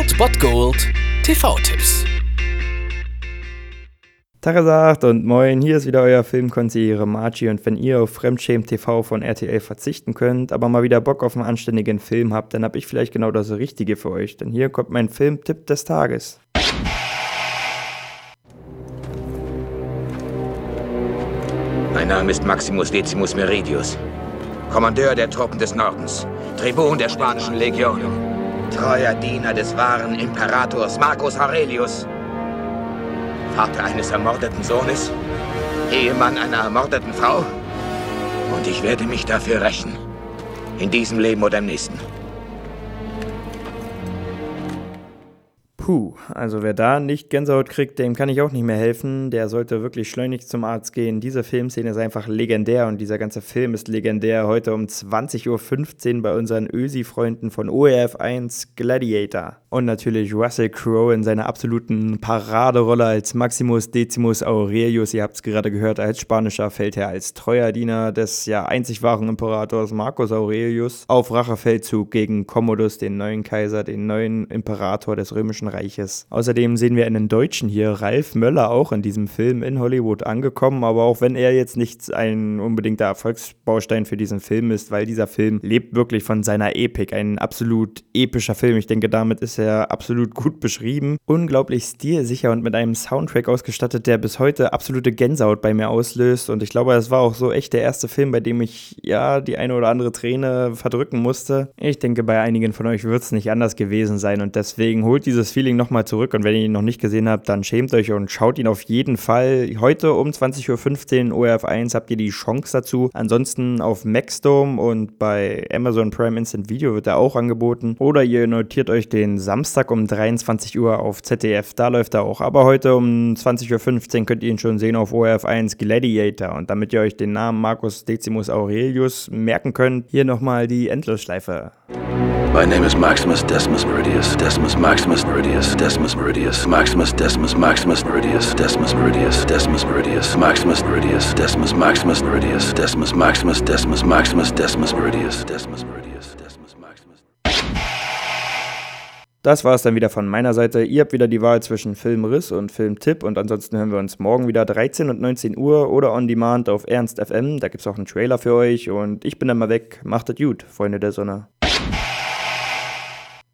Old Bot Gold TV-Tipps. Tagesacht und moin, hier ist wieder euer Filmkonsigliere Margie und wenn ihr auf Fremdschämen TV von RTL verzichten könnt, aber mal wieder Bock auf einen anständigen Film habt, dann hab ich vielleicht genau das Richtige für euch, denn hier kommt mein Filmtipp des Tages. Mein Name ist Maximus Decimus Meridius, Kommandeur der Truppen des Nordens, Tribun der spanischen Legion, treuer Diener des wahren Imperators Marcus Aurelius, Vater eines ermordeten Sohnes, Ehemann einer ermordeten Frau und ich werde mich dafür rächen. In diesem Leben oder im nächsten. Puh, also wer da nicht Gänsehaut kriegt, dem kann ich auch nicht mehr helfen. Der sollte wirklich schleunigst zum Arzt gehen. Diese Filmszene ist einfach legendär und dieser ganze Film ist legendär. Heute um 20.15 Uhr bei unseren Ösi-Freunden von ORF1 Gladiator. Und natürlich Russell Crowe in seiner absoluten Paraderolle als Maximus Decimus Aurelius. Ihr habt es gerade gehört, als spanischer Feldherr, als treuer Diener des ja einzig wahren Imperators Marcus Aurelius auf Rachefeldzug gegen Commodus, den neuen Kaiser, den neuen Imperator des römischen Reiches. Reiches. Außerdem sehen wir einen Deutschen hier, Ralf Möller, auch in diesem Film in Hollywood angekommen. Aber auch wenn er jetzt nicht ein unbedingter Erfolgsbaustein für diesen Film ist, weil dieser Film lebt wirklich von seiner Epik. Ein absolut epischer Film. Ich denke, damit ist er absolut gut beschrieben. Unglaublich stilsicher und mit einem Soundtrack ausgestattet, der bis heute absolute Gänsehaut bei mir auslöst. Und ich glaube, es war auch so echt der erste Film, bei dem ich ja die eine oder andere Träne verdrücken musste. Ich denke, bei einigen von euch wird es nicht anders gewesen sein. Und deswegen holt dieses Feeling nochmal zurück und wenn ihr ihn noch nicht gesehen habt, dann schämt euch und schaut ihn auf jeden Fall. Heute um 20.15 Uhr ORF1 habt ihr die Chance dazu. Ansonsten auf Maxdome und bei Amazon Prime Instant Video wird er auch angeboten. Oder ihr notiert euch den Samstag um 23 Uhr auf ZDF, da läuft er auch. Aber heute um 20.15 Uhr könnt ihr ihn schon sehen auf ORF1 Gladiator. Und damit ihr euch den Namen Marcus Decimus Aurelius merken könnt, hier nochmal die Endlosschleife. My name is Maximus Decimus Meridius, Decimus Maximus Meridius, Decimus Meridius, Maximus Decimus Maximus Meridius, Decimus Meridius, Decimus Meridius, Maximus Meridius, Decimus Maximus Meridius, Decimus Maximus Decimus Maximus Decimus Meridius, Decimus Meridius, Decimus Maximus. Das war es dann wieder von meiner Seite. Ihr habt wieder die Wahl zwischen Filmriss und Filmtipp und ansonsten hören wir uns morgen wieder 13 und 19 Uhr oder on demand auf Ernst FM. Da gibt es auch einen Trailer für euch und ich bin dann mal weg. Macht es gut, Freunde der Sonne.